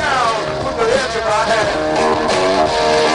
down with the edge of my hand.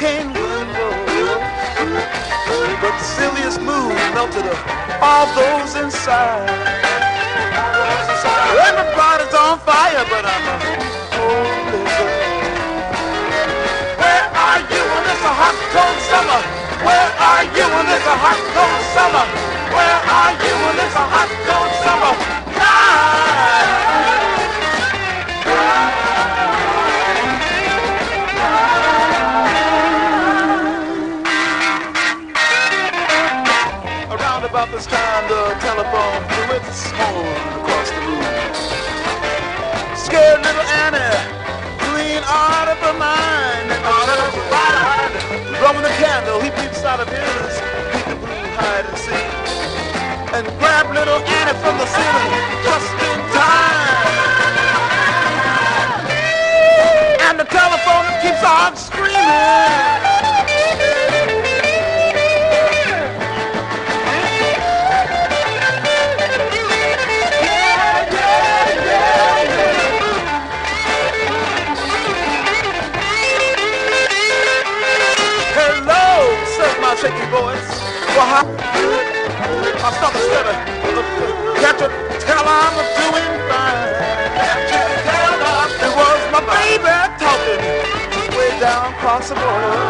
Cane window. But the silliest moon melted up all those inside. Everybody's on fire, but I'm a holy. Where are you when it's a hot, cold summer? Where are you when it's a hot, cold summer? Where are you when it's a hot, cold summer? This time, the telephone blew its horn across the room. Scared little Annie, clean out of her mind, out of her mind. Blowing the candle, he peeps out of his peekaboo hide and seek, and grabbed little Annie from the ceiling just in time. And the telephone keeps on screaming. Down across the border.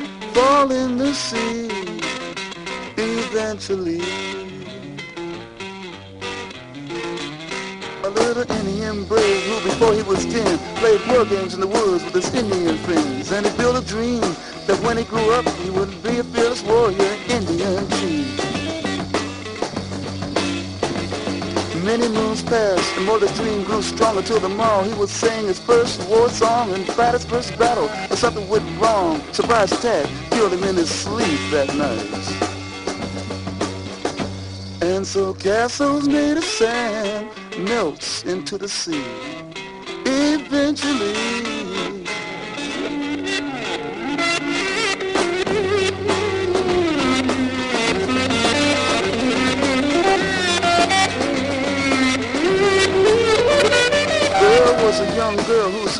fall in the sea eventually. A little Indian brave who before he was ten played war games in the woods with his Indian friends. And he built a dream that when he grew up he would be a fearless warrior, Indian chief. Many moons passed, and more the dream grew stronger till tomorrow he would sing his first war song and fight his first battle. But something went wrong. Surprise attack killed him in his sleep that night. And so castles made of sand melts into the sea. Eventually. There was a young girl whose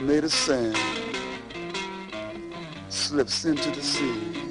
made of sand slips into the sea.